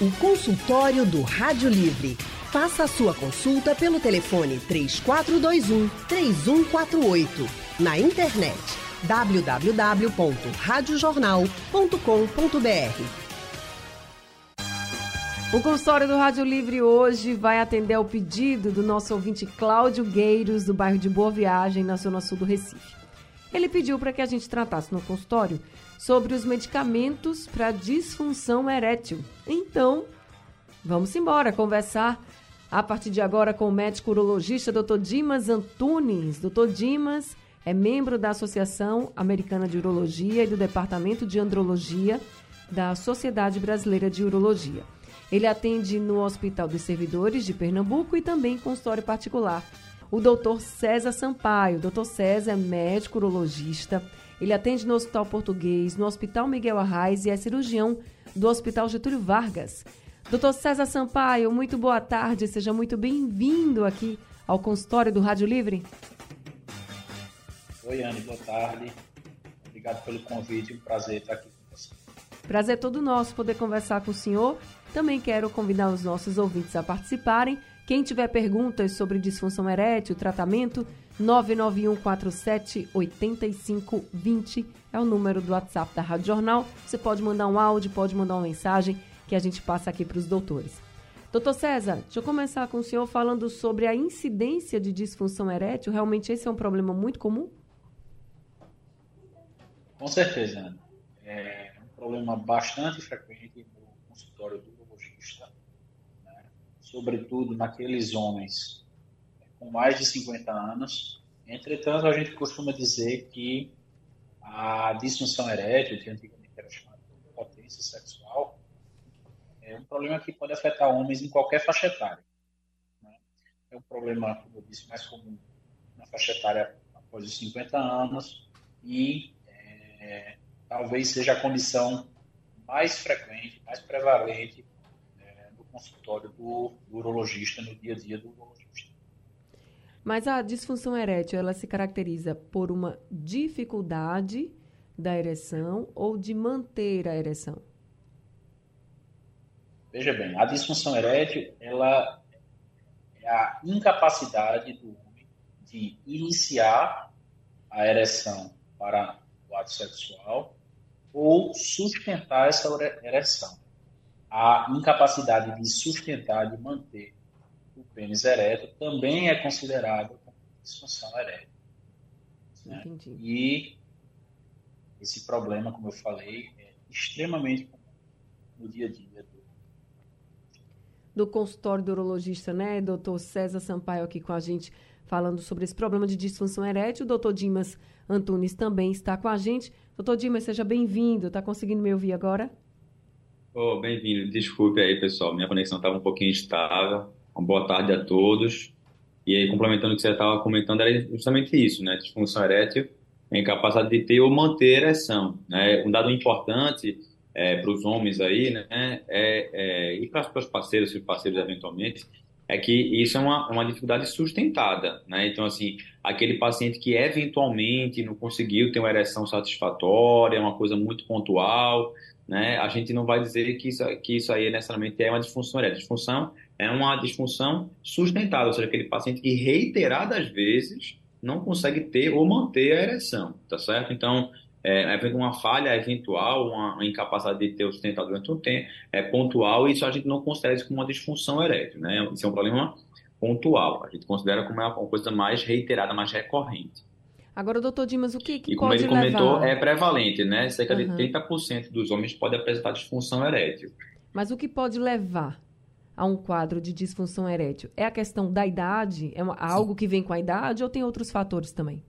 O consultório do Rádio Livre. Faça a sua consulta pelo telefone 3421 3148. Na internet www.radiojornal.com.br. O consultório do Rádio Livre hoje vai atender ao pedido do nosso ouvinte Cláudio Gueiros, do bairro de Boa Viagem, na zona sul do Recife. Ele pediu para que a gente tratasse no consultório sobre os medicamentos para disfunção erétil. Então, vamos embora conversar a partir de agora com o médico urologista Dr. Dimas Antunes. Dr. Dimas é membro da Associação Americana de Urologia e do Departamento de Andrologia da Sociedade Brasileira de Urologia. Ele atende no Hospital dos Servidores de Pernambuco e também consultório particular. O Dr. César Sampaio. Dr. César é médico urologista ele atende no Hospital Português, no Hospital Miguel Arraes e é cirurgião do Hospital Getúlio Vargas. Doutor César Sampaio, muito boa tarde, seja muito bem-vindo aqui ao consultório do Rádio Livre. Oi, Anne, boa tarde. Obrigado pelo convite, um prazer estar aqui com você. Prazer todo nosso poder conversar com o senhor. Também quero convidar os nossos ouvintes a participarem. Quem tiver perguntas sobre disfunção erétil, tratamento, 991478520 é o número do WhatsApp da Rádio Jornal. Você pode mandar um áudio, pode mandar uma mensagem que a gente passa aqui para os doutores. Doutor César, deixa eu começar com o senhor falando sobre a incidência de disfunção erétil. Realmente esse é um problema muito comum? Com certeza. É um problema bastante frequente no consultório do urologista, né? sobretudo naqueles homens com mais de 50 anos. Entretanto, a gente costuma dizer que a disfunção erétil, que antigamente era chamada de potência sexual, é um problema que pode afetar homens em qualquer faixa etária. Né? É um problema, como eu disse, mais comum na faixa etária após os 50 anos e é, talvez seja a condição mais frequente, mais prevalente é, no consultório do, do urologista, no dia a dia do urologista. Mas a disfunção erétil, ela se caracteriza por uma dificuldade da ereção ou de manter a ereção? Veja bem, a disfunção erétil, ela é a incapacidade do homem de iniciar a ereção para o ato sexual ou sustentar essa ereção. A incapacidade de sustentar, de manter pênis ereto também é considerado como disfunção erétil. Né? E esse problema, como eu falei, é extremamente comum no dia a dia do, do consultório do urologista, né, doutor César Sampaio aqui com a gente falando sobre esse problema de disfunção erétil. O doutor Dimas Antunes também está com a gente. Doutor Dimas, seja bem-vindo. Está conseguindo me ouvir agora? Oh, bem-vindo. Desculpe aí, pessoal. Minha conexão estava um pouquinho instável. Uma boa tarde a todos. E aí, complementando o que você estava comentando, era justamente isso, né? Disfunção erétil é incapacidade de ter ou manter ereção, né? Um dado importante é, para os homens aí, né? É, é, e para os parceiros, se parceiros eventualmente, é que isso é uma, uma dificuldade sustentada, né? Então, assim, aquele paciente que eventualmente não conseguiu ter uma ereção satisfatória, é uma coisa muito pontual, né? A gente não vai dizer que isso, que isso aí necessariamente é uma disfunção erétil. Disfunção é uma disfunção sustentável, ou seja, aquele paciente que reiteradas vezes não consegue ter ou manter a ereção, tá certo? Então, é, uma falha eventual, uma, incapacidade de ter o sustentado durante um tempo, é pontual, e isso a gente não considera isso como uma disfunção erétil, né? Isso é um problema pontual, a gente considera como uma coisa mais reiterada, mais recorrente. Agora, doutor Dimas, o que, que e como ele comentou, é prevalente, né? Cerca uhum. de 30% dos homens podem apresentar disfunção erétil. Mas o que pode levar a um quadro de disfunção erétil? É a questão da idade? É uma, algo que vem com a idade ou tem outros fatores também?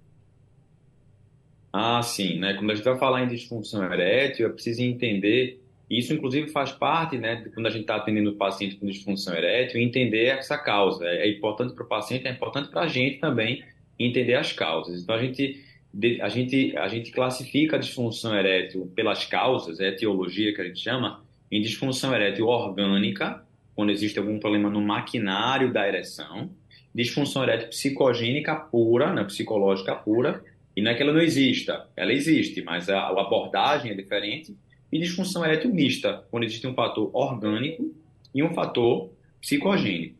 Ah, sim, né? Quando a gente vai falar em disfunção erétil, é preciso entender, isso inclusive faz parte, né, de quando a gente está atendendo o paciente com disfunção erétil, entender essa causa. É importante para o paciente, é importante para a gente também entender as causas. Então a gente a gente a gente classifica a disfunção erétil pelas causas, é a etiologia que a gente chama, em disfunção erétil orgânica, quando existe algum problema no maquinário da ereção, disfunção erétil psicogênica pura, né, psicológica pura, e não é que ela não exista, ela existe, mas a, a abordagem é diferente, e disfunção erétil mista, quando existe um fator orgânico e um fator psicogênico.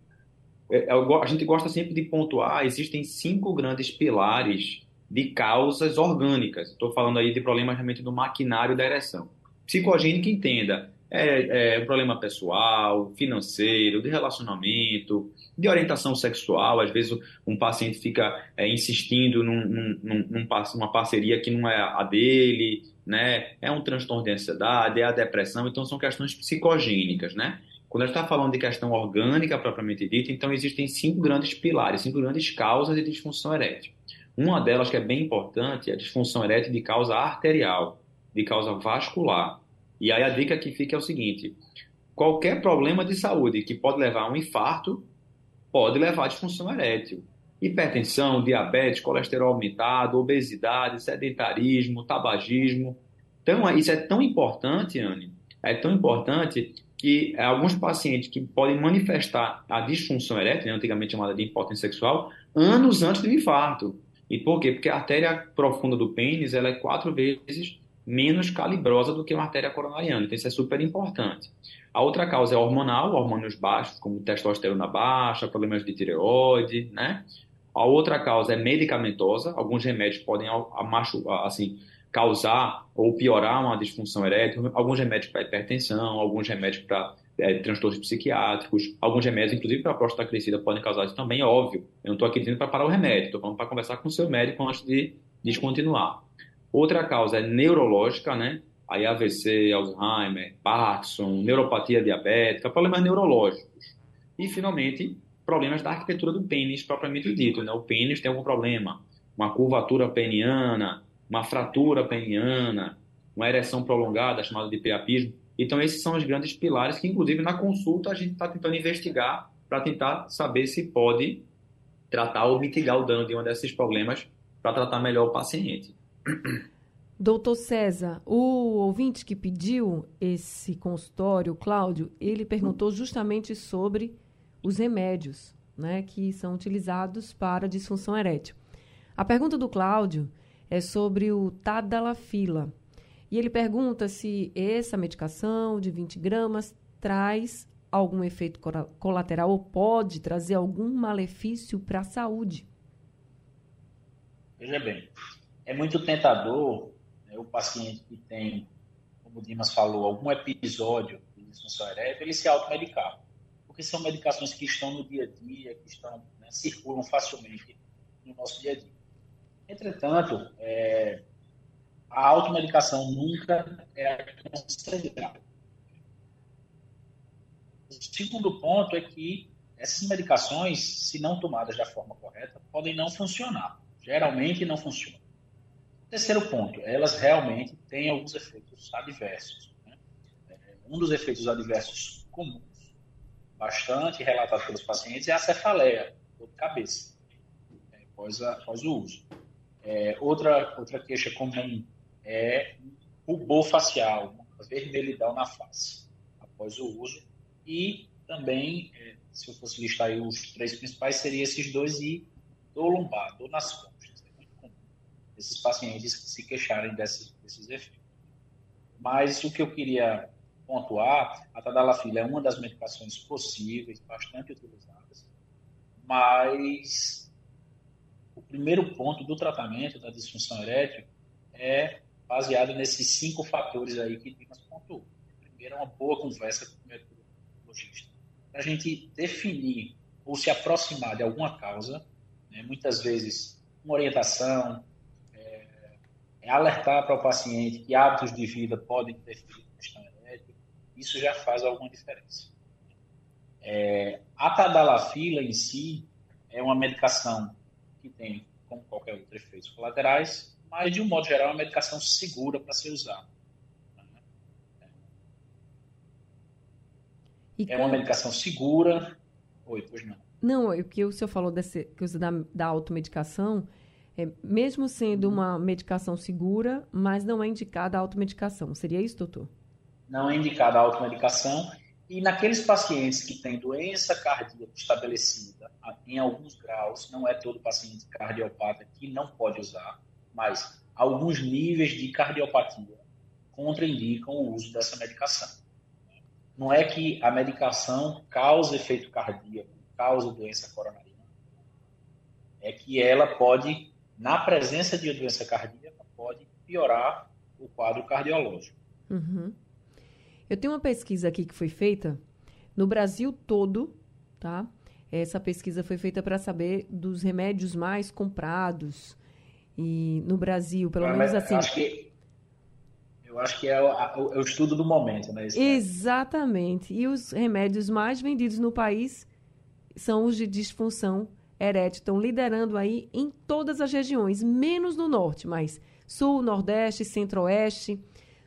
É, a gente gosta sempre de pontuar, existem cinco grandes pilares de causas orgânicas. Estou falando aí de problemas realmente do maquinário da ereção. Psicogênico, entenda, é, é um problema pessoal, financeiro, de relacionamento, de orientação sexual. Às vezes um paciente fica é, insistindo num, num, num, numa parceria que não é a dele, né? É um transtorno de ansiedade, é a depressão, então são questões psicogênicas, né? Quando a gente está falando de questão orgânica propriamente dita, então existem cinco grandes pilares, cinco grandes causas de disfunção erétil. Uma delas que é bem importante é a disfunção erétil de causa arterial, de causa vascular. E aí a dica que fica é o seguinte: qualquer problema de saúde que pode levar a um infarto pode levar a disfunção erétil. Hipertensão, diabetes, colesterol aumentado, obesidade, sedentarismo, tabagismo. Então, isso é tão importante, Anne, é tão importante que alguns pacientes que podem manifestar a disfunção erétil, né, antigamente chamada de impotência sexual, anos antes do infarto. E por quê? Porque a artéria profunda do pênis ela é quatro vezes menos calibrosa do que uma artéria coronariana. Então, isso é super importante. A outra causa é hormonal, hormônios baixos, como testosterona baixa, problemas de tireoide, né? A outra causa é medicamentosa. Alguns remédios podem assim, causar ou piorar uma disfunção erétil. Alguns remédios para hipertensão, alguns remédios para é, transtornos psiquiátricos, alguns remédios, inclusive para a próstata crescida, podem causar isso também, óbvio. Eu não estou aqui dizendo para parar o remédio, estou falando para conversar com o seu médico antes de descontinuar. Outra causa é neurológica, né? Aí AVC, Alzheimer, Parkinson, neuropatia diabética, problemas neurológicos. E, finalmente, problemas da arquitetura do pênis propriamente dito, né? O pênis tem algum problema, uma curvatura peniana, uma fratura peniana, uma ereção prolongada, chamada de priapismo. Então, esses são os grandes pilares que, inclusive, na consulta a gente está tentando investigar para tentar saber se pode tratar ou mitigar o dano de um desses problemas para tratar melhor o paciente. Doutor César, o ouvinte que pediu esse consultório, Cláudio, ele perguntou justamente sobre os remédios né, que são utilizados para disfunção erétil. A pergunta do Cláudio é sobre o Tadalafila. E ele pergunta se essa medicação de 20 gramas traz algum efeito colateral ou pode trazer algum malefício para a saúde. Veja bem, é muito tentador né, o paciente que tem, como o Dimas falou, algum episódio de disfunção erétil, ele se automedicar. Porque são medicações que estão no dia a dia, que estão, né, circulam facilmente no nosso dia a dia. Entretanto, é, a automedicação nunca é aconselhável. O segundo ponto é que essas medicações, se não tomadas da forma correta, podem não funcionar. Geralmente não funcionam. Terceiro ponto, elas realmente têm alguns efeitos adversos. Né? É, um dos efeitos adversos comuns, bastante relatado pelos pacientes, é a cefaleia, dor de cabeça, né, após, a, após o uso. É, outra, outra queixa comum é rubor facial, uma vermelhidão na face após o uso. E também, é, se eu fosse listar os três principais, seriam esses dois e dor lombar, dor nas costas. É muito comum esses pacientes se queixarem desses, desses efeitos. Mas o que eu queria pontuar, a tadalafila é uma das medicações possíveis, bastante utilizadas, mas o primeiro ponto do tratamento da disfunção erétil é baseado nesses cinco fatores aí que Dimas pontuou. Primeiro, uma boa conversa com o médico. Para a gente definir ou se aproximar de alguma causa, né, muitas vezes uma orientação, é alertar para o paciente que hábitos de vida podem interferir na questão elétrica, isso já faz alguma diferença. É, a tadalafila em si é uma medicação que tem, como qualquer outro, efeitos colaterais, mas de um modo geral é uma medicação segura para ser usada. E é uma medicação segura. Oi, pois não. Não, é porque o senhor falou desse, que usa da, da automedicação, é, mesmo sendo uma medicação segura, mas não é indicada a automedicação. Seria isso, doutor? Não é indicada a automedicação. E naqueles pacientes que têm doença cardíaca estabelecida em alguns graus, não é todo paciente cardiopata que não pode usar, mas alguns níveis de cardiopatia contraindicam o uso dessa medicação. Não é que a medicação causa efeito cardíaco, causa doença coronariana. É que ela pode, na presença de doença cardíaca, pode piorar o quadro cardiológico. Uhum. Eu tenho uma pesquisa aqui que foi feita no Brasil todo, tá? Essa pesquisa foi feita para saber dos remédios mais comprados e no Brasil, pelo menos assim. Eu acho que, eu acho que é, o, é o estudo do momento, né? Exatamente. E os remédios mais vendidos no país são os de disfunção erétil. Estão liderando aí em todas as regiões, menos no norte, mas sul, nordeste, centro-oeste.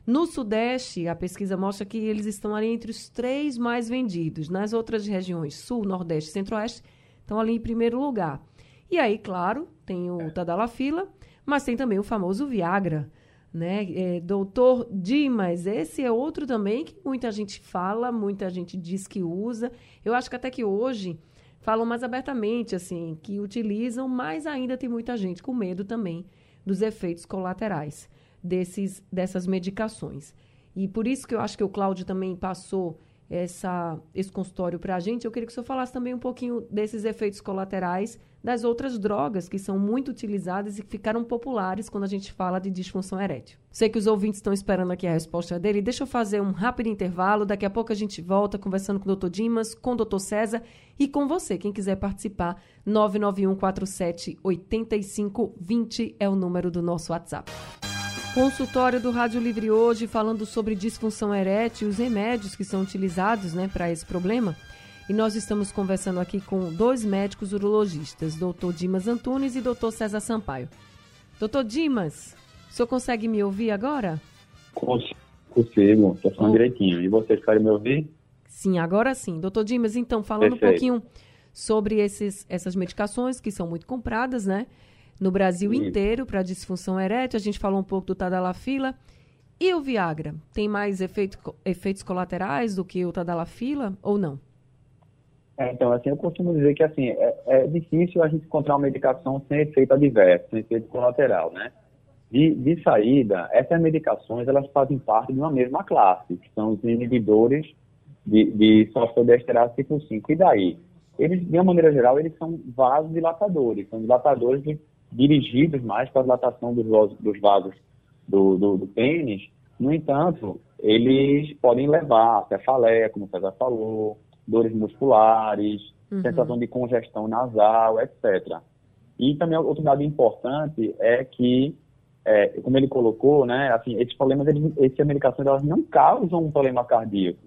No Sudeste, a pesquisa mostra que eles estão ali entre os três mais vendidos. Nas outras regiões, Sul, Nordeste e Centro-Oeste, estão ali em primeiro lugar. E aí, claro, tem o Tadalafila, mas tem também o famoso Viagra, né? É, doutor Dimas, esse é outro também que muita gente fala, muita gente diz que usa. Eu acho que até que hoje falam mais abertamente, assim, que utilizam, mas ainda tem muita gente com medo também dos efeitos colaterais desses, dessas medicações. E por isso que eu acho que o Cláudio também passou essa, esse consultório para a gente. Eu queria que o senhor falasse também um pouquinho desses efeitos colaterais das outras drogas que são muito utilizadas e que ficaram populares quando a gente fala de disfunção erétil. Sei que os ouvintes estão esperando aqui a resposta dele. Deixa eu fazer um rápido intervalo. Daqui a pouco a gente volta conversando com o Dr. Dimas, com o Dr. César e com você. Quem quiser participar, 991 47 8520 é o número do nosso WhatsApp. Consultório do Rádio Livre hoje falando sobre disfunção erétil e os remédios que são utilizados né, para esse problema. E nós estamos conversando aqui com dois médicos urologistas, doutor Dimas Antunes e doutor César Sampaio. Doutor Dimas, o senhor consegue me ouvir agora? Consigo, estou falando oh. direitinho. E vocês querem me ouvir? Sim, agora sim. Doutor Dimas, então, falando Perfeito. um pouquinho sobre esses, essas medicações que são muito compradas, né? No Brasil Sim. inteiro para disfunção erétil. A gente falou um pouco do Tadalafila. E o Viagra? Tem mais efeito, efeitos colaterais do que o Tadalafila ou não? É, então, assim, eu costumo dizer que assim, é, é, difícil a gente encontrar uma medicação sem efeito adverso, sem efeito colateral, né? De, de saída, essas medicações, elas fazem parte de uma mesma classe, que são os inibidores de, de fosfodiesterase tipo 5. E daí? Eles, de uma maneira geral, eles são vasodilatadores, são dilatadores de dirigidos mais para a dilatação dos, dos vasos do, do, do, pênis. No entanto, eles podem levar a cefaleia, como o César falou, dores musculares, uhum. sensação de congestão nasal, etc. E também outro dado importante é que, é, como ele colocou, né, assim, esses problemas, eles, essas medicações, elas não causam um problema cardíaco.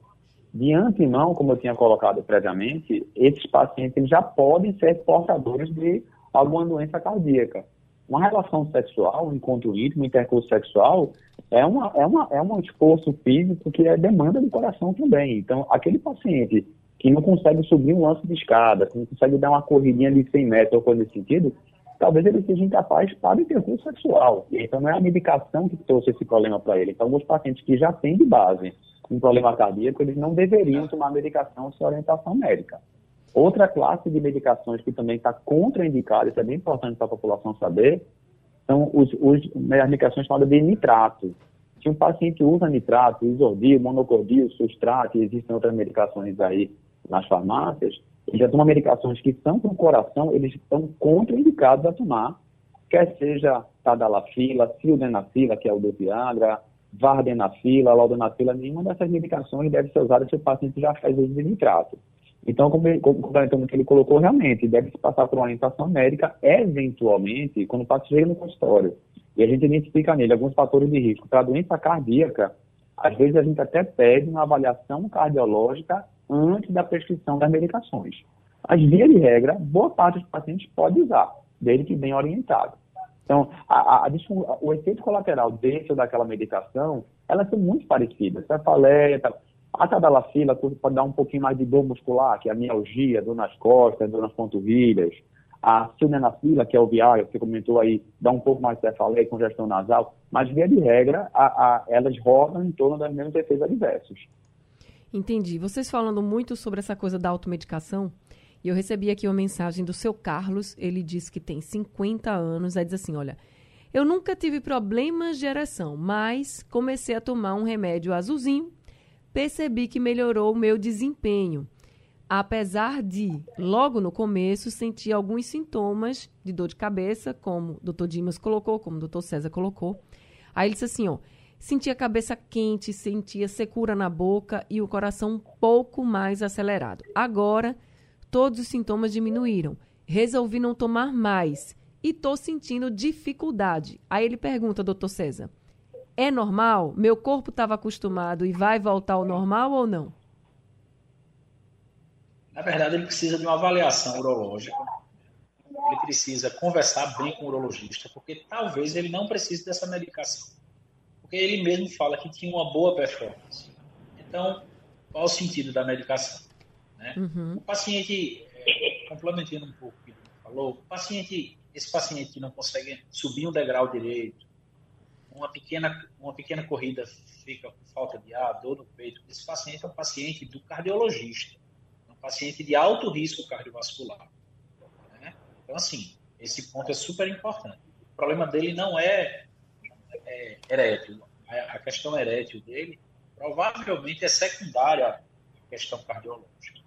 De antemão, como eu tinha colocado previamente, esses pacientes já podem ser portadores de alguma doença cardíaca. Uma relação sexual, um encontro íntimo, um intercurso sexual, é, uma, é, uma, é um esforço físico que é demanda do coração também. Então, aquele paciente que não consegue subir um lance de escada, que não consegue dar uma corridinha de 100 metros ou coisa nesse sentido, talvez ele seja incapaz para o intercurso sexual. Então, não é a medicação que trouxe esse problema para ele. Então, alguns pacientes que já têm de base um problema cardíaco, eles não deveriam tomar medicação sem orientação médica. Outra classe de medicações que também está contraindicada, isso é bem importante para a população saber, são os, os, as medicações chamadas de nitrato. Se um paciente usa nitrato, isordil, monocordil, sustrato, e existem outras medicações aí nas farmácias, já toma medicações que são para o coração, eles estão contraindicados a tomar, quer seja tadalafila, sildenafila, que é o do Viagra, vardenafila, laudanafila, nenhuma dessas medicações deve ser usada se o paciente já faz uso de nitrato. Então, complementando o que ele colocou, realmente deve-se passar por uma orientação médica, eventualmente, quando o paciente chega no consultório e a gente identifica nele alguns fatores de risco para doença cardíaca, às vezes a gente até pede uma avaliação cardiológica antes da prescrição das medicações. As via de regra, boa parte dos pacientes pode usar, desde que bem orientado. Então, a, a, o efeito colateral desse ou daquela medicação, elas são muito parecidas. Cefaleia, tal. A tadalafila pode dar um pouquinho mais de dor muscular, que é a mialgia, dor nas costas, dor nas panturrilhas. A sildenafila, que é o Viagra, que você comentou aí, dá um pouco mais de cefaleia, congestão nasal. Mas, via de regra, a, a, elas rodam em torno das mesmas efeitos adversos. Entendi. Vocês falando muito sobre essa coisa da automedicação, e eu recebi aqui uma mensagem do seu Carlos, ele diz que tem 50 anos, aí diz assim, olha, Eu nunca tive problemas de ereção, mas comecei a tomar um remédio azulzinho, percebi que melhorou o meu desempenho. Apesar de, logo no começo, sentir alguns sintomas de dor de cabeça, como o Dr. Dimas colocou, como o Dr. César colocou. Aí ele disse assim, ó, sentia a cabeça quente, sentia secura na boca e o coração um pouco mais acelerado. Agora, todos os sintomas diminuíram. Resolvi não tomar mais e estou sentindo dificuldade. Aí ele pergunta, doutor César, é normal? Meu corpo estava acostumado e vai voltar ao normal ou não? Na verdade, ele precisa de uma avaliação urológica. Ele precisa conversar bem com o urologista, porque talvez ele não precise dessa medicação. Porque ele mesmo fala que tinha uma boa performance. Então, qual o sentido da medicação? Né? Uhum. O paciente, é, complementando um pouco o que ele falou, paciente esse paciente que não consegue subir um degrau direito, uma pequena, uma pequena corrida fica com falta de ar, dor no peito, esse paciente é um paciente do cardiologista, um paciente de alto risco cardiovascular. Né? Então, assim, esse ponto é super importante. O problema dele não é, é erétil. A questão erétil dele provavelmente é secundária à questão cardiológica.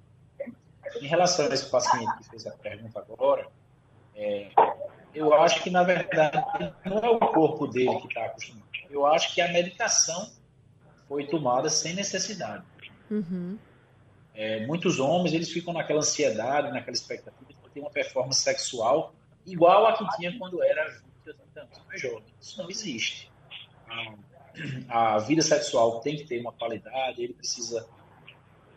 Em relação a esse paciente que fez a pergunta agora, é, eu acho que, na verdade, não é o corpo dele que está acostumado. Eu acho que a medicação foi tomada sem necessidade. Uhum. É, muitos homens eles ficam naquela ansiedade, naquela expectativa de ter uma performance sexual igual a que tinha quando era 20 ou 30 anos mais jovem. Isso não existe. A, a vida sexual tem que ter uma qualidade, ele precisa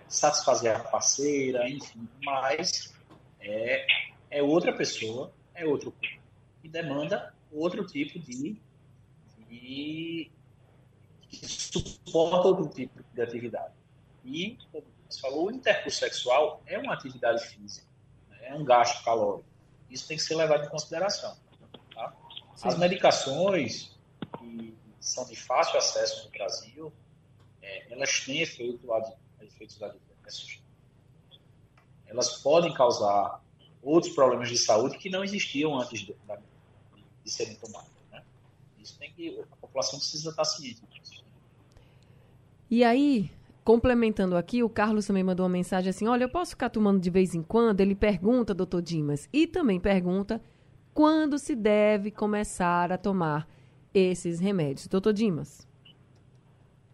satisfazer a parceira, enfim, mas é, é outra pessoa, é outro corpo, e demanda outro tipo de, de que suporta outro tipo de atividade. E, como você falou, o intercurso sexual é uma atividade física, né? é um gasto calórico. Isso tem que ser levado em consideração. Tá? As medicações que são de fácil acesso no Brasil, é, elas têm efeito, efeitos adversos. Elas podem causar outros problemas de saúde que não existiam antes de, de serem tomados. Né? Isso tem que a população precisa estar ciente disso. E aí, complementando aqui, o Carlos também mandou uma mensagem assim: olha, eu posso ficar tomando de vez em quando? Ele pergunta, doutor Dimas, e também pergunta quando se deve começar a tomar esses remédios. Doutor Dimas.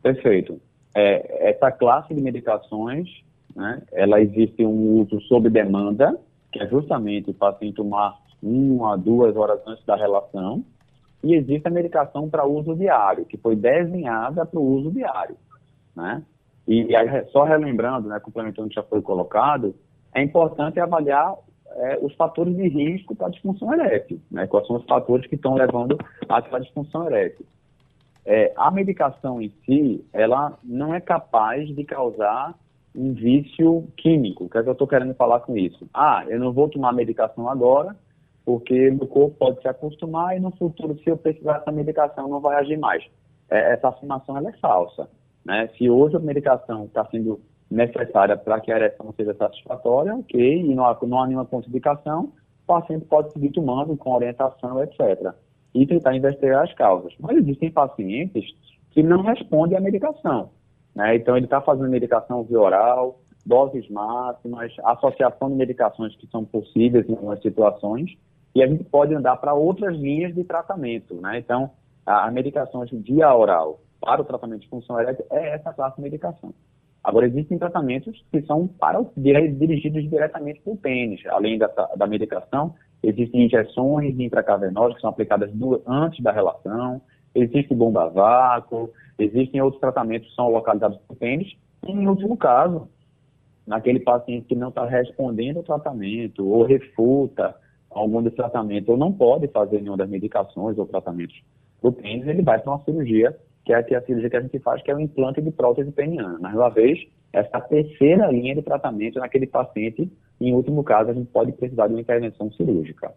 Perfeito. É, essa classe de medicações, né, ela existe um uso sob demanda, que é justamente o paciente tomar uma, duas horas antes da relação, e existe a medicação para uso diário, que foi desenhada para o uso diário, né? E, e só relembrando, né, complementando o que já foi colocado, é importante avaliar é, os fatores de risco para a disfunção erétil, né? Quais são os fatores que estão levando à disfunção erétil. É, a medicação em si, ela não é capaz de causar um vício químico. O que é que eu estou querendo falar com isso? Ah, eu não vou tomar medicação agora, porque meu corpo pode se acostumar e no futuro, se eu precisar dessa medicação, não vai agir mais. É, essa afirmação é falsa. Né? Se hoje a medicação está sendo necessária para que a ereção seja satisfatória, ok, e não há, não há nenhuma contraindicação, o paciente pode seguir tomando com orientação, etc. E tentar investigar as causas. Mas existem pacientes que não respondem à medicação. Né? Então, ele está fazendo medicação via oral, doses máximas, associação de medicações que são possíveis em algumas situações, e a gente pode andar para outras linhas de tratamento. Né? Então, a, a medicação via oral para o tratamento de função erétil é essa classe de medicação. Agora, existem tratamentos que são para dirigidos diretamente para o pênis. Além da, da medicação, existem injeções intracavernosas que são aplicadas do, antes da relação, existe bomba vácuo, existem outros tratamentos que são localizados no pênis. E, em último caso, naquele paciente que não está respondendo ao tratamento ou refuta algum dos tratamentos ou não pode fazer nenhuma das medicações ou tratamentos do pênis, ele vai para uma cirurgia, que é a cirurgia que a gente faz, que é o implante de prótese peniana. Mais uma vez, essa terceira linha de tratamento naquele paciente, em último caso, a gente pode precisar de uma intervenção cirúrgica.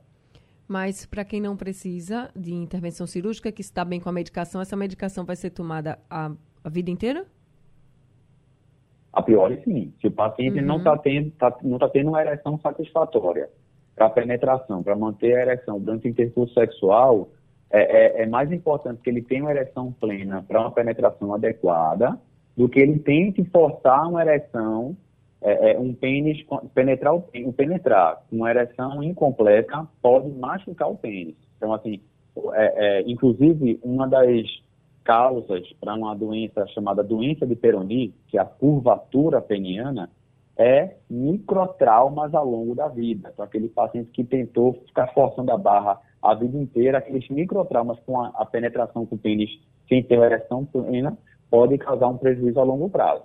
Mas para quem não precisa de intervenção cirúrgica, que está bem com a medicação, essa medicação vai ser tomada a, a vida inteira? A priori, sim. Se o paciente uhum. não está tendo, tá, não tá tendo uma ereção satisfatória para penetração, para manter a ereção durante o intercurso sexual, é, é, é mais importante que ele tenha uma ereção plena para uma penetração adequada do que ele tente forçar uma ereção, é, é, um pênis, penetrar o pênis, penetrar. Uma ereção incompleta pode machucar o pênis. Então, assim, é, é, inclusive, uma das causas para uma doença chamada doença de Peroni, que é a curvatura peniana, é microtraumas ao longo da vida. Então, aquele paciente que tentou ficar forçando a barra a vida inteira, aqueles microtraumas com a, a penetração com o pênis sem ter ereção plena, pode causar um prejuízo a longo prazo.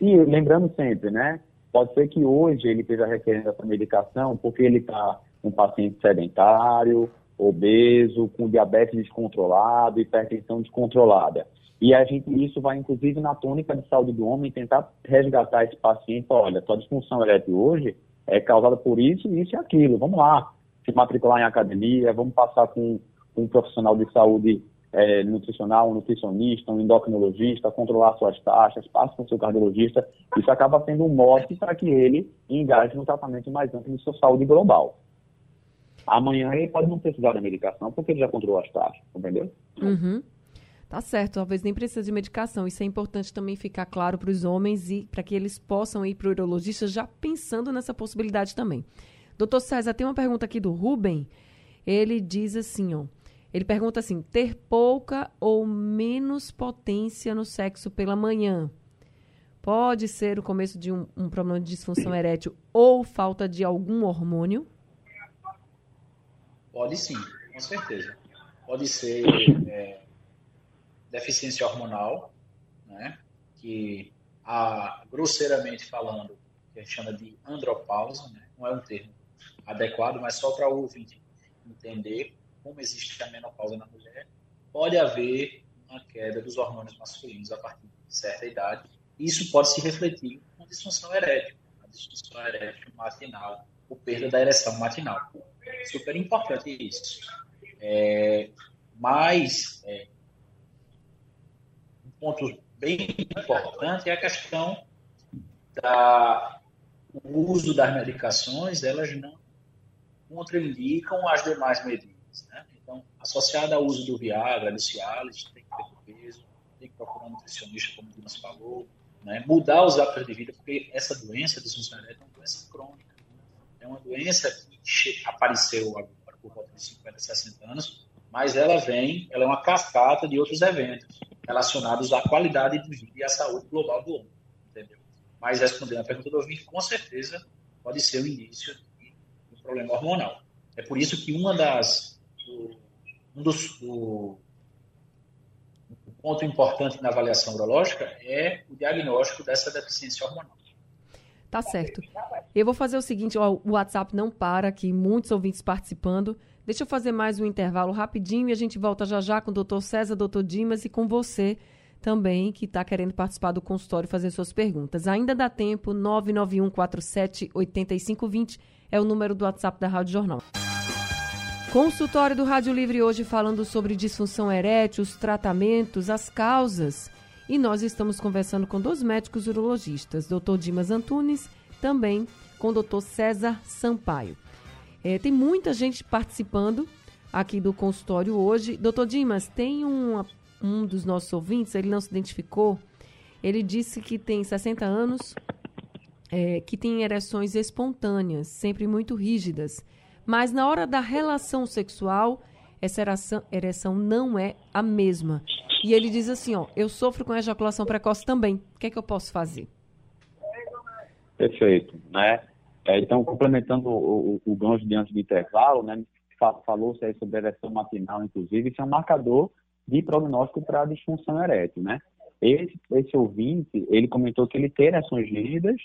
E lembrando sempre, né? Pode ser que hoje ele esteja requerendo essa medicação porque ele está um paciente sedentário, obeso, com diabetes descontrolado, hipertensão descontrolada. E a gente, isso vai, inclusive, na tônica de saúde do homem, tentar resgatar esse paciente. Olha, sua disfunção erétil hoje é causada por isso, isso e aquilo. Vamos lá, se matricular em academia, vamos passar com um profissional de saúde é, nutricional, um nutricionista, um endocrinologista, controlar suas taxas, passe com seu cardiologista. Isso acaba sendo um mote para que ele engaje no tratamento mais amplo de sua saúde global. Amanhã ele pode não precisar da medicação porque ele já controlou as taxas, entendeu? Uhum. Tá certo, talvez nem precise de medicação. Isso é importante também ficar claro para os homens e para que eles possam ir para o urologista já pensando nessa possibilidade também. Doutor César, tem uma pergunta aqui do Ruben. Ele diz assim, ó. Ele pergunta assim: ter pouca ou menos potência no sexo pela manhã pode ser o começo de um, um problema de disfunção erétil ou falta de algum hormônio? Pode sim, com certeza. Pode ser é, deficiência hormonal, né? que, a, grosseiramente falando, que a gente chama de andropausa, né? não é um termo adequado, mas só para o ouvinte entender como existe a menopausa na mulher, pode haver uma queda dos hormônios masculinos a partir de certa idade. Isso pode se refletir com disfunção erétil, a disfunção erétil matinal, ou perda da ereção matinal. Super importante isso. É, mas é, um ponto bem importante é a questão da o uso das medicações, elas não contraindicam as demais medidas. Né? Então, associada ao uso do Viagra, do Cialis, tem que ter peso, tem que procurar um nutricionista, como o Dimas falou, né? mudar os hábitos de vida, porque essa doença, erétil, é uma doença crônica. É uma doença que apareceu agora por volta de 50, 60 anos, mas ela vem, ela é uma cascata de outros eventos relacionados à qualidade de vida e à saúde global do homem, entendeu? Mas respondendo a pergunta do ouvinte, com certeza pode ser o início de um problema hormonal. É por isso que uma das um dos do, um ponto importante na avaliação urológica é o diagnóstico dessa deficiência hormonal. Tá certo. Eu vou fazer o seguinte, ó, o WhatsApp não para aqui, muitos ouvintes participando. Deixa eu fazer mais um intervalo rapidinho e a gente volta já já com o doutor César, doutor Dimas e com você também, que está querendo participar do consultório e fazer suas perguntas. Ainda dá tempo, 991 47 8520 é o número do WhatsApp da Rádio Jornal. Consultório do Rádio Livre hoje falando sobre disfunção erétil, os tratamentos, as causas. E nós estamos conversando com dois médicos urologistas, Dr. Dimas Antunes, também com o Dr. César Sampaio. É, tem muita gente participando aqui do consultório hoje. Doutor Dimas, tem um, um dos nossos ouvintes, ele não se identificou, ele disse que tem 60 anos, é, que tem ereções espontâneas, sempre muito rígidas, mas na hora da relação sexual, essa ereção, ereção não é a mesma. E ele diz assim, ó, eu sofro com ejaculação precoce também. O que é que eu posso fazer? Perfeito, né? É, então, complementando o, o, o gancho diante do intervalo, né? Falou-se aí sobre ereção matinal, inclusive, isso é um marcador de prognóstico para disfunção erétil, né? Esse, esse ouvinte, ele comentou que ele tem ereções rígidas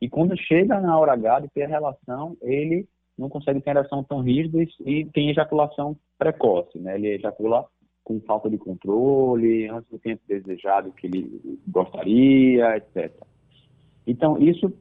e quando chega na hora H de ter a relação, ele não consegue ter ereção tão rígida e, tem ejaculação precoce, né? Ele ejacula com falta de controle, antes do tempo desejado que ele gostaria, etc. Então, isso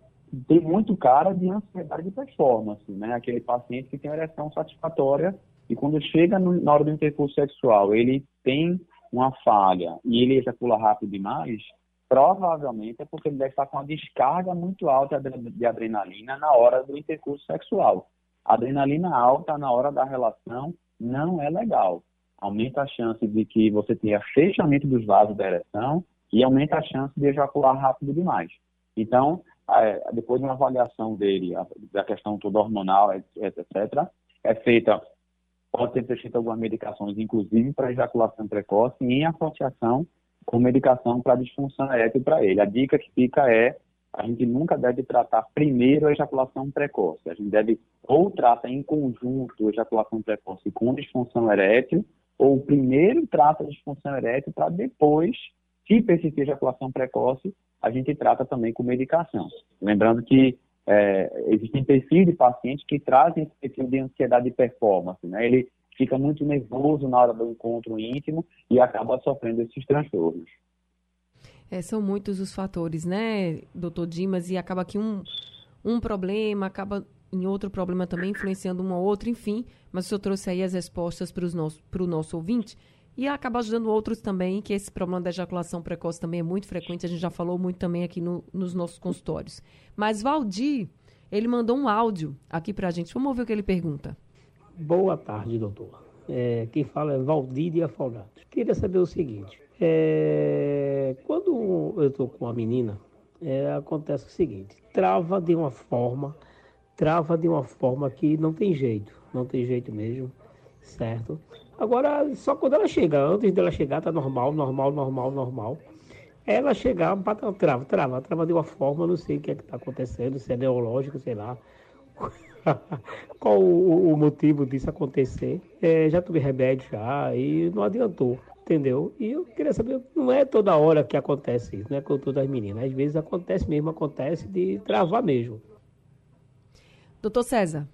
tem muito cara de ansiedade de performance, né? Aquele paciente que tem ereção satisfatória e quando chega no, na hora do intercurso sexual, ele tem uma falha e ele ejacula rápido demais, provavelmente é porque ele deve estar com uma descarga muito alta de adrenalina na hora do intercurso sexual. Adrenalina alta na hora da relação não é legal. Aumenta a chance de que você tenha fechamento dos vasos da ereção e aumenta a chance de ejacular rápido demais. Então, é, depois de uma avaliação dele, da questão toda hormonal, etc., é feita, pode ser prescrita algumas medicações, inclusive para ejaculação precoce, em associação com medicação para disfunção erétil para ele. A dica que fica é a gente nunca deve tratar primeiro a ejaculação precoce. A gente deve ou trata em conjunto a ejaculação precoce com disfunção erétil, ou primeiro trata a disfunção erétil para depois, se persistir ejaculação precoce, a gente trata também com medicação. Lembrando que é, existem perfis de pacientes que trazem esse perfil de ansiedade de performance, né? Ele fica muito nervoso na hora do encontro íntimo e acaba sofrendo esses transtornos. É, são muitos os fatores, né, doutor Dimas, e acaba que um, um problema acaba em outro problema também influenciando um ou outro, enfim, mas o senhor trouxe aí as respostas para o nosso, nosso ouvinte e acaba ajudando outros também, que esse problema da ejaculação precoce também é muito frequente, a gente já falou muito também aqui no, nos nossos consultórios. Mas Valdir, ele mandou um áudio aqui para a gente, vamos ouvir o que ele pergunta. Boa tarde, doutor. É, quem fala é Valdir de Afogados. Queria saber o seguinte, é, quando eu estou com a menina, é, acontece o seguinte: trava de uma forma, trava de uma forma que não tem jeito, não tem jeito mesmo, certo? Agora, só quando ela chega, antes dela chegar, tá normal, normal, normal, normal. Ela chegar, bata, trava, trava, trava de uma forma, não sei o que é que está acontecendo, se é neurológico, sei lá. Qual o, o, motivo disso acontecer? É, já tomei remédio já e não adiantou entendeu? E eu queria saber, não é toda hora que acontece isso, não é com todas as meninas. Às vezes acontece mesmo, acontece de travar mesmo. Doutor César.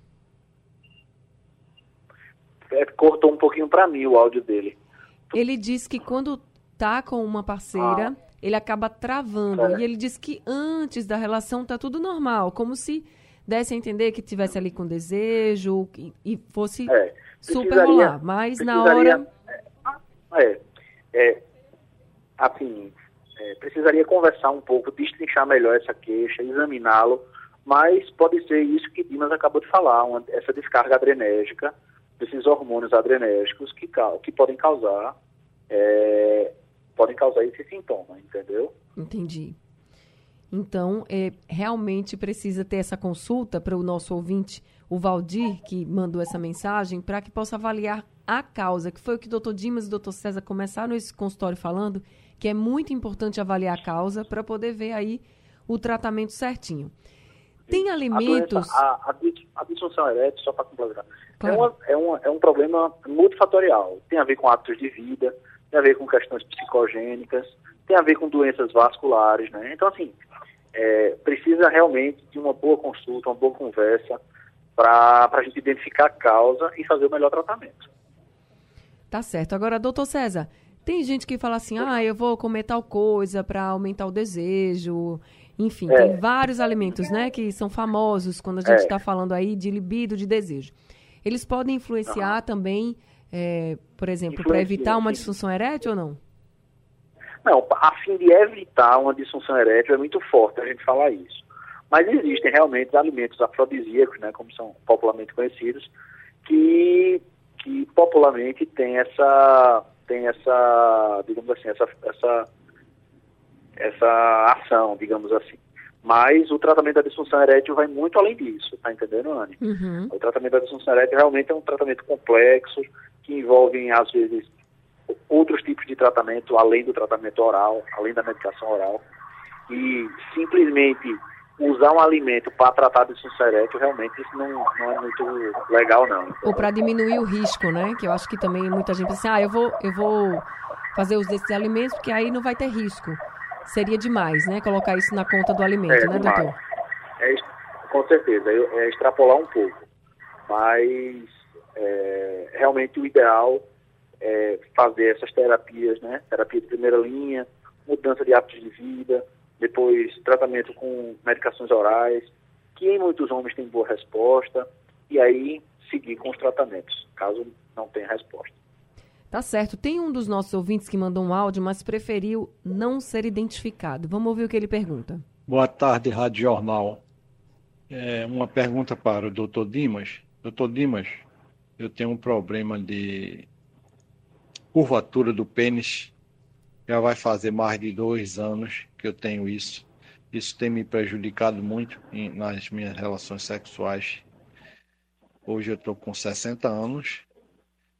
É, cortou um pouquinho para mim o áudio dele. Ele disse que quando tá com uma parceira, ah. ele acaba travando. É. E ele disse que antes da relação tá tudo normal, como se desse a entender que tivesse ali com desejo e, e fosse é. super rolar. Mas na hora é, é assim, é, precisaria conversar um pouco, destrinchar melhor essa queixa, examiná-lo, mas pode ser isso que Dimas acabou de falar, uma, essa descarga adrenérgica, desses hormônios adrenérgicos que, que podem causar é, podem causar esse sintoma, entendeu? Entendi. Então, é, realmente precisa ter essa consulta para o nosso ouvinte, o Valdir, que mandou essa mensagem, para que possa avaliar a causa, que foi o que o doutor Dimas e o doutor César começaram esse consultório falando, que é muito importante avaliar a causa para poder ver aí o tratamento certinho. Tem alimentos. A, a, a disfunção erétil, só para completar, é claro. é, uma, é, uma, é um problema multifatorial. Tem a ver com hábitos de vida, tem a ver com questões psicogênicas, tem a ver com doenças vasculares, né? Então, assim, é, precisa realmente de uma boa consulta, uma boa conversa para a gente identificar a causa e fazer o melhor tratamento. Tá certo. Agora, doutor César, tem gente que fala assim, ah, eu vou comer tal coisa para aumentar o desejo. Enfim, é. tem vários alimentos, né, que são famosos quando a gente está é. Tá falando aí de libido, de desejo. Eles podem influenciar também, é, por exemplo, para evitar uma disfunção erétil ou não? Não, a fim de evitar uma disfunção erétil é muito forte a gente falar isso. Mas existem realmente alimentos afrodisíacos, né, como são popularmente conhecidos, que que popularmente tem essa tem essa digamos assim essa essa essa ação digamos assim. Mas o tratamento da disfunção erétil vai muito além disso tá entendendo Anne uhum. o tratamento da disfunção erétil realmente é um tratamento complexo que envolve às vezes outros tipos de tratamento além do tratamento oral além da medicação oral. E simplesmente usar um alimento para tratar de erétil, realmente isso não, não é muito legal, não. Ou para diminuir o risco, né? Que eu acho que também muita gente pensa, ah, eu vou, eu vou fazer uso desses alimentos, porque aí não vai ter risco. Seria demais, né? Colocar isso na conta do alimento, é, né, demais. doutor? É, com certeza, é, é extrapolar um pouco. Mas é, realmente o ideal é fazer essas terapias, né? Terapia de primeira linha, mudança de hábitos de vida, depois tratamento com medicações orais, que em muitos homens tem boa resposta, e aí seguir com os tratamentos, caso não tenha resposta. Tá certo. Tem um dos nossos ouvintes que mandou um áudio, mas preferiu não ser identificado. Vamos ouvir o que ele pergunta. Boa tarde, Rádio Jornal. É uma pergunta para o doutor Dimas. Doutor Dimas, eu tenho um problema de curvatura do pênis. Já vai fazer mais de dois anos que eu tenho isso. Isso tem me prejudicado muito em, nas minhas relações sexuais. Hoje eu estou com 60 anos.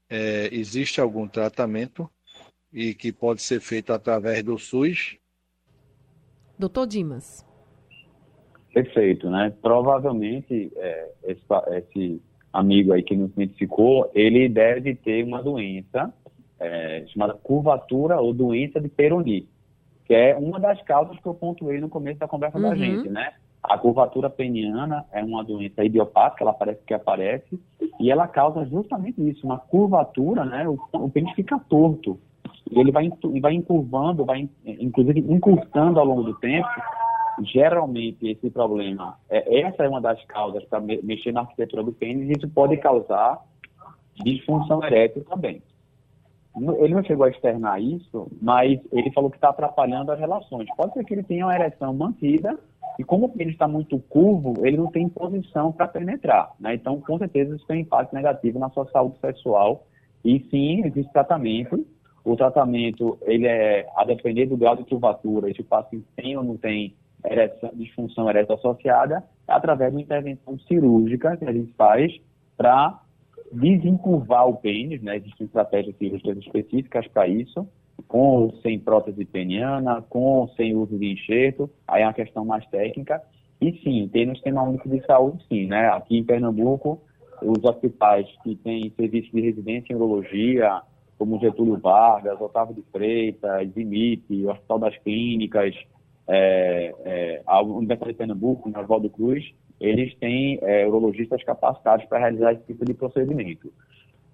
É, existe algum tratamento e que pode ser feito através do SUS? Doutor Dimas. Perfeito, né? Provavelmente é, esse, esse, amigo aí que nos identificou, ele deve ter uma doença é, chamada curvatura ou doença de Peyronie, que é uma das causas que eu pontuei no começo da conversa uhum. da gente, né? A curvatura peniana é uma doença idiopática, ela parece que aparece, e ela causa justamente isso, uma curvatura, né? O, o pênis fica torto. E ele vai, vai encurvando, vai inclusive encurtando ao longo do tempo. Geralmente esse problema, é, essa é uma das causas para mexer na arquitetura do pênis, e isso pode causar disfunção erétil também. Ele não chegou a externar isso, mas ele falou que está atrapalhando as relações. Pode ser que ele tenha uma ereção mantida, e como o pênis está muito curvo, ele não tem posição para penetrar. Né? Então, com certeza, isso tem impacto negativo na sua saúde sexual. E sim, existe tratamento. O tratamento, ele é a depender do grau de curvatura, se o paciente tem ou não tem ereção, disfunção erétil associada, é através de uma intervenção cirúrgica que a gente faz para desencurvar o pênis, né? Existem estratégias cirúrgicas específicas para isso, com ou sem prótese peniana, com ou sem uso de enxerto, aí é uma questão mais técnica. E sim, tem no sistema único de saúde, sim, né? Aqui em Pernambuco, os hospitais que têm serviço de residência em urologia, como Getúlio Vargas, Otávio de Freitas, IMIP, o Hospital das Clínicas, é, é, a Universidade de Pernambuco, na Oswaldo Cruz, eles têm é, urologistas capacitados para realizar esse tipo de procedimento.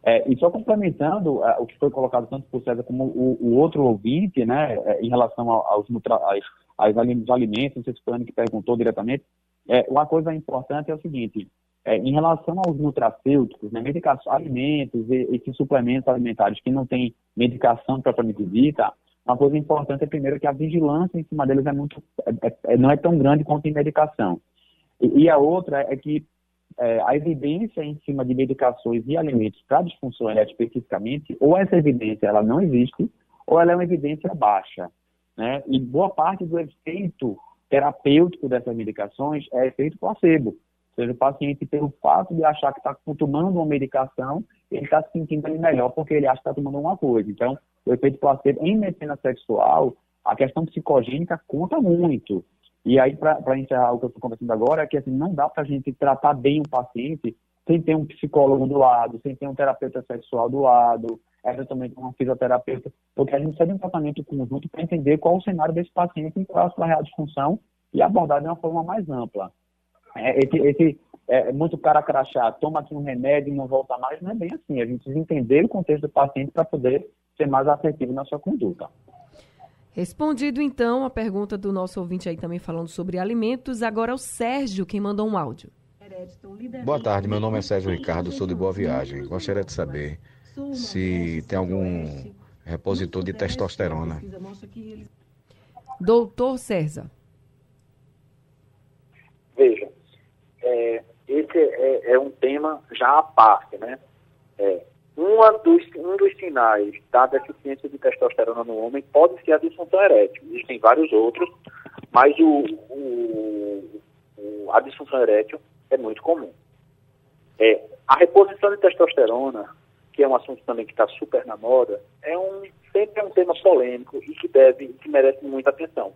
É, e só complementando é, o que foi colocado tanto por César como o, o outro ouvinte, né, é, em relação aos, aos, aos alimentos, não sei se foi o que perguntou diretamente, é, uma coisa importante é o seguinte, é, em relação aos nutracêuticos, né, alimentos e esses suplementos alimentares que não têm medicação propriamente dita, uma coisa importante é primeiro que a vigilância em cima deles é muito, não é tão grande quanto em medicação. E, a outra é que é, a evidência em cima de medicações e alimentos para disfunção erétil especificamente, ou essa evidência ela não existe, ou ela é uma evidência baixa. Né? E boa parte do efeito terapêutico dessas medicações é efeito placebo. Ou seja, o paciente, pelo fato de achar que está tomando uma medicação, ele está se sentindo melhor porque ele acha que está tomando alguma coisa. Então, o efeito placebo em medicina sexual, a questão psicogênica conta muito. E aí, para encerrar o que eu estou conversando agora, é que assim, não dá para a gente tratar bem o paciente sem ter um psicólogo do lado, sem ter um terapeuta sexual do lado, eventualmente uma fisioterapeuta, porque a gente precisa de um tratamento conjunto para entender qual o cenário desse paciente e qual é a sua real disfunção e abordar de uma forma mais ampla. É, esse, esse é, muito cara crachá, toma aqui um remédio e não volta mais, não é bem assim. A gente precisa entender o contexto do paciente para poder ser mais assertivo na sua conduta. Respondido então a pergunta do nosso ouvinte aí também falando sobre alimentos, agora é o Sérgio quem mandou um áudio. Boa tarde, meu nome é Sérgio Ricardo, sou de Boa Viagem. Gostaria de saber se tem algum repositor de testosterona. Doutor César. Veja, é, esse é, é, um tema já à parte, né? É, uma dos, um dos sinais da deficiência de testosterona no homem pode ser a disfunção erétil. Existem vários outros, mas o, o, o, a disfunção erétil é muito comum. É, a reposição de testosterona, que é um assunto também que está super na moda, é um, sempre é um tema polêmico e que deve, que merece muita atenção,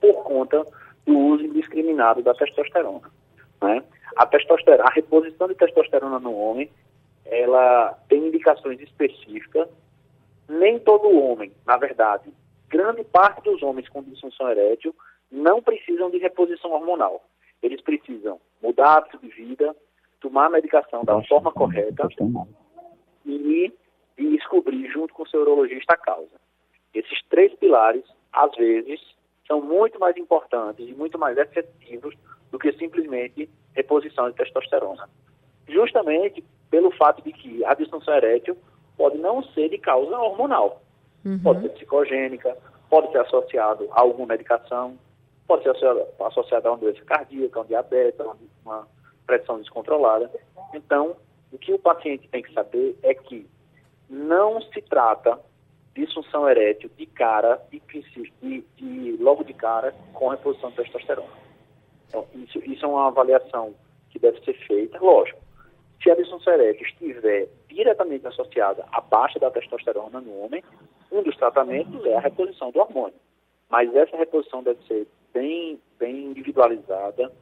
por conta do uso indiscriminado da testosterona. Né? A, testosterona, a reposição de testosterona no homem ela indicações específicas. Nem todo homem, na verdade, grande parte dos homens com disfunção erétil não precisam de reposição hormonal. Eles precisam mudar hábito de vida, tomar a medicação da forma correta e, e descobrir junto com o seu urologista a causa. Esses três pilares, às vezes, são muito mais importantes e muito mais efetivos do que simplesmente reposição de testosterona. Justamente pelo fato de que a disfunção erétil pode não ser de causa hormonal. Uhum. Pode ser psicogênica, pode ser associado a alguma medicação, pode ser associado, a uma doença cardíaca, a um diabetes, a uma pressão descontrolada. Então, o que o paciente tem que saber é que não se trata disfunção erétil de cara, de, de, de, logo de cara, com reposição de testosterona. Então, isso, isso é uma avaliação que deve ser feita, lógico. Se a erétil estiver diretamente associada à baixa da testosterona no homem, um dos tratamentos é a reposição do hormônio. Mas essa reposição deve ser bem, bem individualizada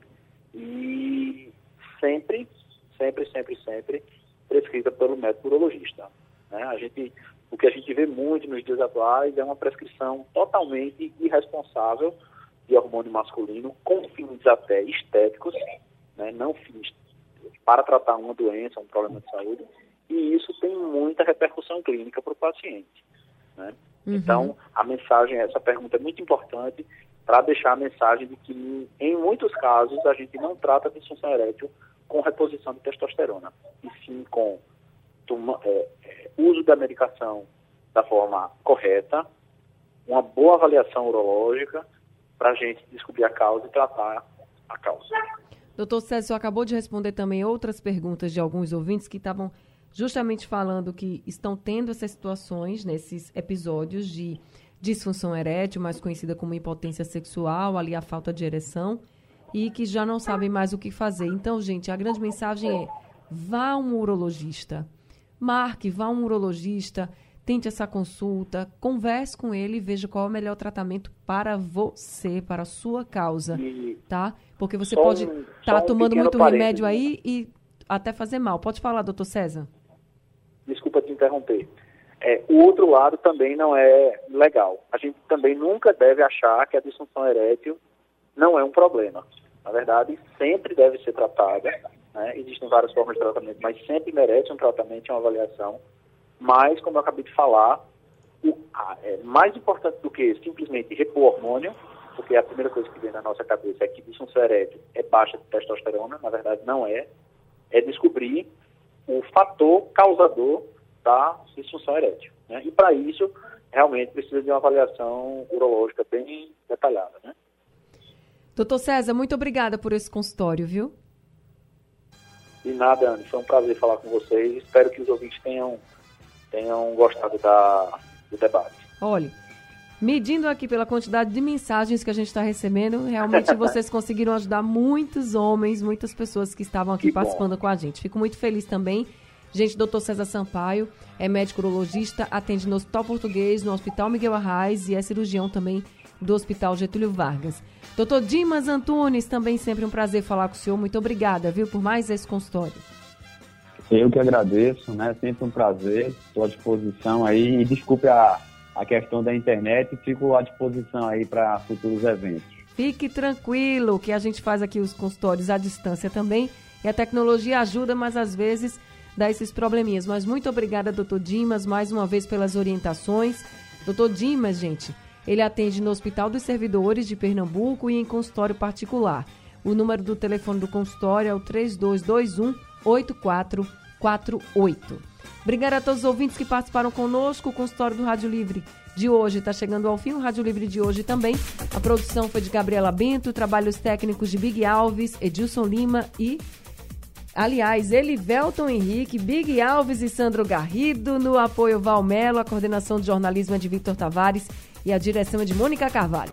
e sempre, sempre, sempre, sempre prescrita pelo médico urologista. Né? A gente, o que a gente vê muito nos dias atuais é uma prescrição totalmente irresponsável de hormônio masculino, com fins até estéticos, né? não fins para tratar uma doença, um problema de saúde, e isso tem muita repercussão clínica para o paciente. Né? Uhum. Então, a mensagem, essa pergunta é muito importante para deixar a mensagem de que, em muitos casos, a gente não trata a disfunção erétil com reposição de testosterona, e sim com é, é, uso da medicação da forma correta, uma boa avaliação urológica, para a gente descobrir a causa e tratar a causa. Doutor César, acabou de responder também outras perguntas de alguns ouvintes que estavam justamente falando que estão tendo essas situações nesses episódios de disfunção erétil, mais conhecida como impotência sexual, ali a falta de ereção, e que já não sabem mais o que fazer. Então, gente, a grande mensagem é: vá a um urologista. Marque, vá a um urologista, tente essa consulta, converse com ele e veja qual é o melhor tratamento para você, para a sua causa, tá? Porque você pode estar tá um tomando muito remédio aí e até fazer mal. Pode falar, doutor César? Desculpa te interromper. É, o outro lado também não é legal. A gente também nunca deve achar que a disfunção erétil não é um problema. Na verdade, sempre deve ser tratada. Né? Existem várias formas de tratamento, mas sempre merece um tratamento e uma avaliação. Mas, como eu acabei de falar, o, é mais importante do que simplesmente repor hormônio, porque a primeira coisa que vem na nossa cabeça é que disfunção erétil é baixa de testosterona, na verdade não é, é descobrir o fator causador da disfunção erétil. Né? E para isso, realmente precisa de uma avaliação urológica bem detalhada. Né? Doutor César, muito obrigada por esse consultório, viu? De nada, Anne. Foi um prazer falar com vocês. Espero que os ouvintes tenham, tenham gostado da, do debate. Olha, medindo aqui pela quantidade de mensagens que a gente está recebendo, realmente vocês conseguiram ajudar muitos homens, muitas pessoas que estavam aqui que participando bom. com a gente. Fico muito feliz também. Gente, doutor César Sampaio é médico urologista, atende no Hospital Português, no Hospital Miguel Arraes e é cirurgião também do Hospital Getúlio Vargas. Doutor Dimas Antunes, também sempre um prazer falar com o senhor. Muito obrigada, viu, por mais esse consultório. Eu que agradeço, né? Sempre um prazer. Estou à disposição aí. E desculpe a, a questão da internet, fico à disposição aí para futuros eventos. Fique tranquilo que a gente faz aqui os consultórios à distância também. E a tecnologia ajuda, mas às vezes dá esses probleminhas. Mas muito obrigada, doutor Dimas, mais uma vez pelas orientações. Doutor Dimas, gente, ele atende no Hospital dos Servidores de Pernambuco e em consultório particular. O número do telefone do consultório é o 3221 8448. Obrigada a todos os ouvintes que participaram conosco. O consultório do Rádio Livre de hoje está chegando ao fim. O Rádio Livre de hoje também. A produção foi de Gabriela Bento, trabalhos técnicos de Big Alves, Edilson Lima e Aliás, Elivelton Henrique, Big Alves e Sandro Garrido, no apoio Valmelo, a coordenação de jornalismo é de Victor Tavares e a direção é de Mônica Carvalho.